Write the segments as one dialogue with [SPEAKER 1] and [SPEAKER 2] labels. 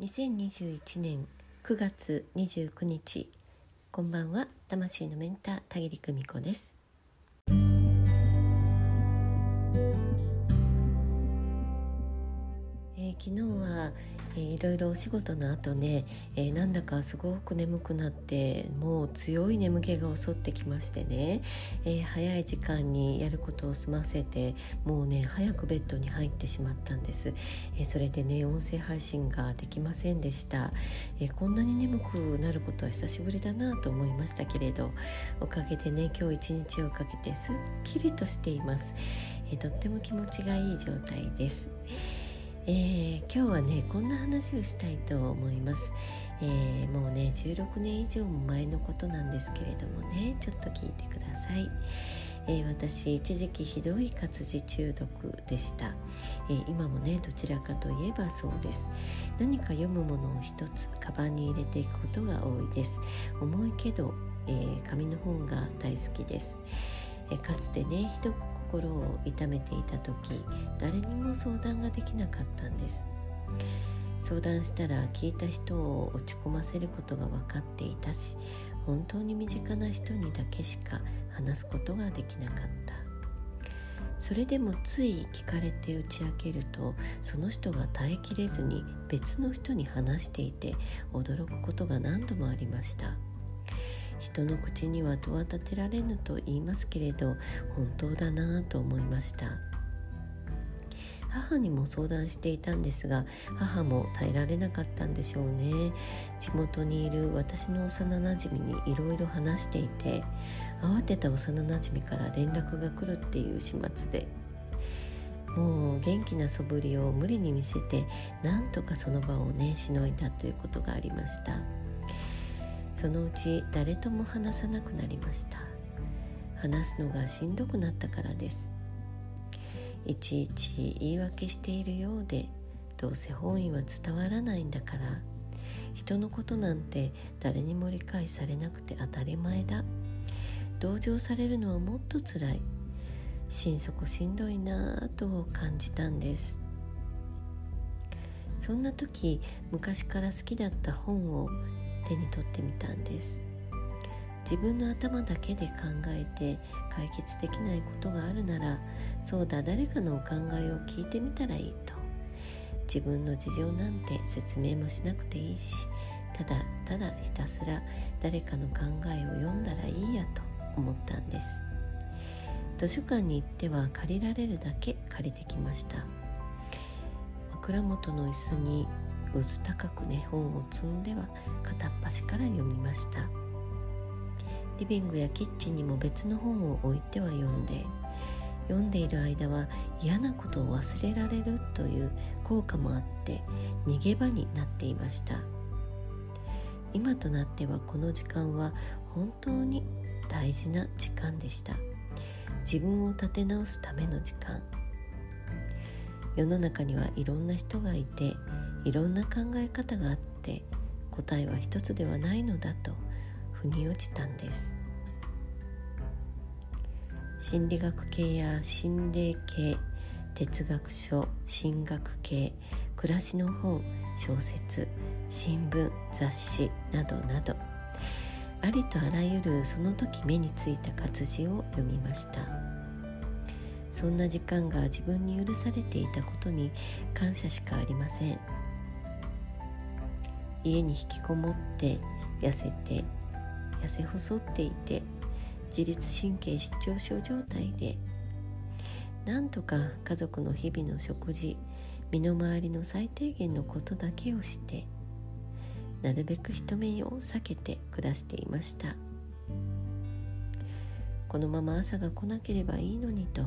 [SPEAKER 1] 2021年9月29日こんばんは。魂のメンター田切久美子です。昨日は、えー、いろいろお仕事の後ね、えー、なんだかすごく眠くなってもう強い眠気が襲ってきましてね、えー、早い時間にやることを済ませてもうね早くベッドに入ってしまったんです、えそれでね音声配信ができませんでした、えこんなに眠くなることは久しぶりだなと思いましたけれどおかげでね今日一日をかけてすっきりとしています、えとっても気持ちがいい状態です。えー、今日はねこんな話をしたいと思います、えー、もうね16年以上も前のことなんですけれどもねちょっと聞いてください、えー、私一時期ひどい活字中毒でした、え今もねどちらかといえばそうです。何か読むものを一つカバンに入れていくことが多いです。重いけど、え紙の本が大好きです、えかつてねひどく心を痛めていた時誰にも相談ができなかったんです。相談したら聞いた人を落ち込ませることが分かっていたし本当に身近な人にだけしか話すことができなかった。それでもつい聞かれて打ち明けるとその人が耐えきれずに別の人に話していて驚くことが何度もありました。人の口には戸は立てられぬと言いますけれど本当だなと思いました。母にも相談していたんですが母も耐えられなかったんでしょうね。地元にいる私の幼なじみにいろいろ話していて慌てた幼なじみから連絡が来るっていう始末でもう元気な素振りを無理に見せてなんとかその場をねしのいだということがありました。そのうち誰とも話さなくなりました。話すのがしんどくなったからです。いちいち言い訳しているようでどうせ本意は伝わらないんだから。人のことなんて誰にも理解されなくて当たり前だ。同情されるのはもっとつらい。心底しんどいなぁと感じたんです。そんな時昔から好きだった本を手に取ってみたんです。自分の頭だけで考えて解決できないことがあるならそうだ誰かのお考えを聞いてみたらいいと。自分の事情なんて説明もしなくていいしただただひたすら誰かの考えを読んだらいいやと思ったんです。図書館に行っては借りられるだけ借りてきました。枕元の椅子にうず高くね本を積んでは片っ端から読みました。リビングやキッチンにも別の本を置いては読んで読んでいる間は嫌なことを忘れられるという効果もあって逃げ場になっていました。今となってはこの時間は本当に大事な時間でした。自分を立て直すための時間。世の中にはいろんな人がいていろんな考え方があって答えは一つではないのだと腑に落ちたんです。心理学系や心霊系哲学書神学系暮らしの本小説新聞雑誌などなどありとあらゆるその時目についた活字を読みました。そんな時間が自分に許されていたことに感謝しかありません。家に引きこもって痩せて痩せ細っていて自律神経失調症状態でなんとか家族の日々の食事身の回りの最低限のことだけをしてなるべく人目を避けて暮らしていました。このまま朝が来なければいいのにと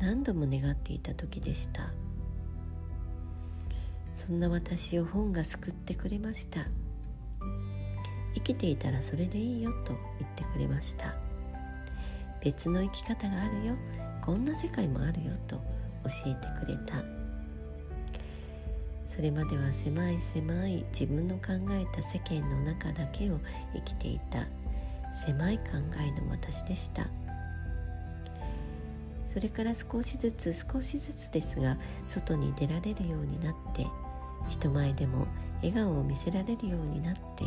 [SPEAKER 1] 何度も願っていた時でした。そんな私を本が救ってくれました。生きていたらそれでいいよと言ってくれました。別の生き方があるよ。こんな世界もあるよと教えてくれた。それまでは狭い狭い自分の考えた世間の中だけを生きていた。狭い考えの私でした。それから少しずつ少しずつですが外に出られるようになって人前でも笑顔を見せられるようになって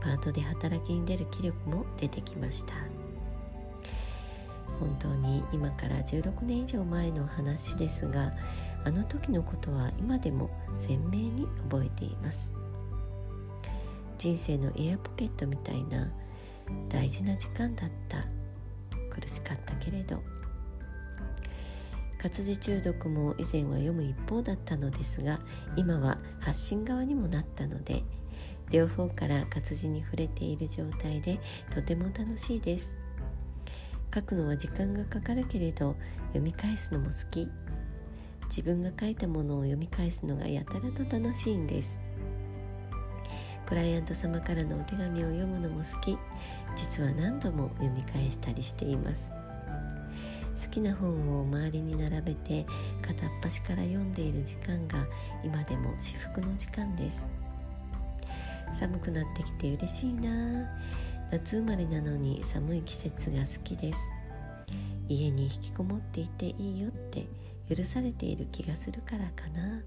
[SPEAKER 1] パートで働きに出る気力も出てきました。本当に今から16年以上前の話ですがあの時のことは今でも鮮明に覚えています。人生のエアポケットみたいな大事な時間だった。苦しかったけれど活字中毒も以前は読む一方だったのですが今は発信側にもなったので両方から活字に触れている状態でとても楽しいです。書くのは時間がかかるけれど読み返すのも好き。自分が書いたものを読み返すのがやたらと楽しいんです。クライアント様からのお手紙を読むのも好き。実は何度も読み返したりしています。好きな本を周りに並べて片っ端から読んでいる時間が今でも至福の時間です。寒くなってきて嬉しいな。夏生まれなのに寒い季節が好きです。家に引きこもっていていいよって許されている気がするからかな。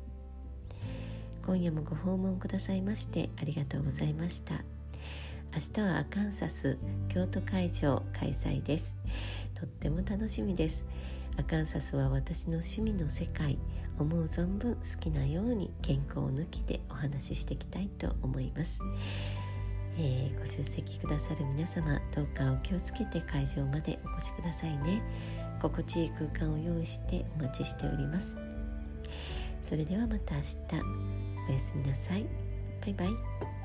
[SPEAKER 1] 今夜もご訪問くださいましてありがとうございました。明日はアカンサス京都会場開催です。とっても楽しみです。アカンサスは私の趣味の世界思う存分好きなように健康抜きでお話ししていきたいと思います、えー、ご出席くださる皆様どうかお気をつけて会場までお越しくださいね。心地いい空間を用意してお待ちしております。それではまた明日。おやすみなさい。バイバイ。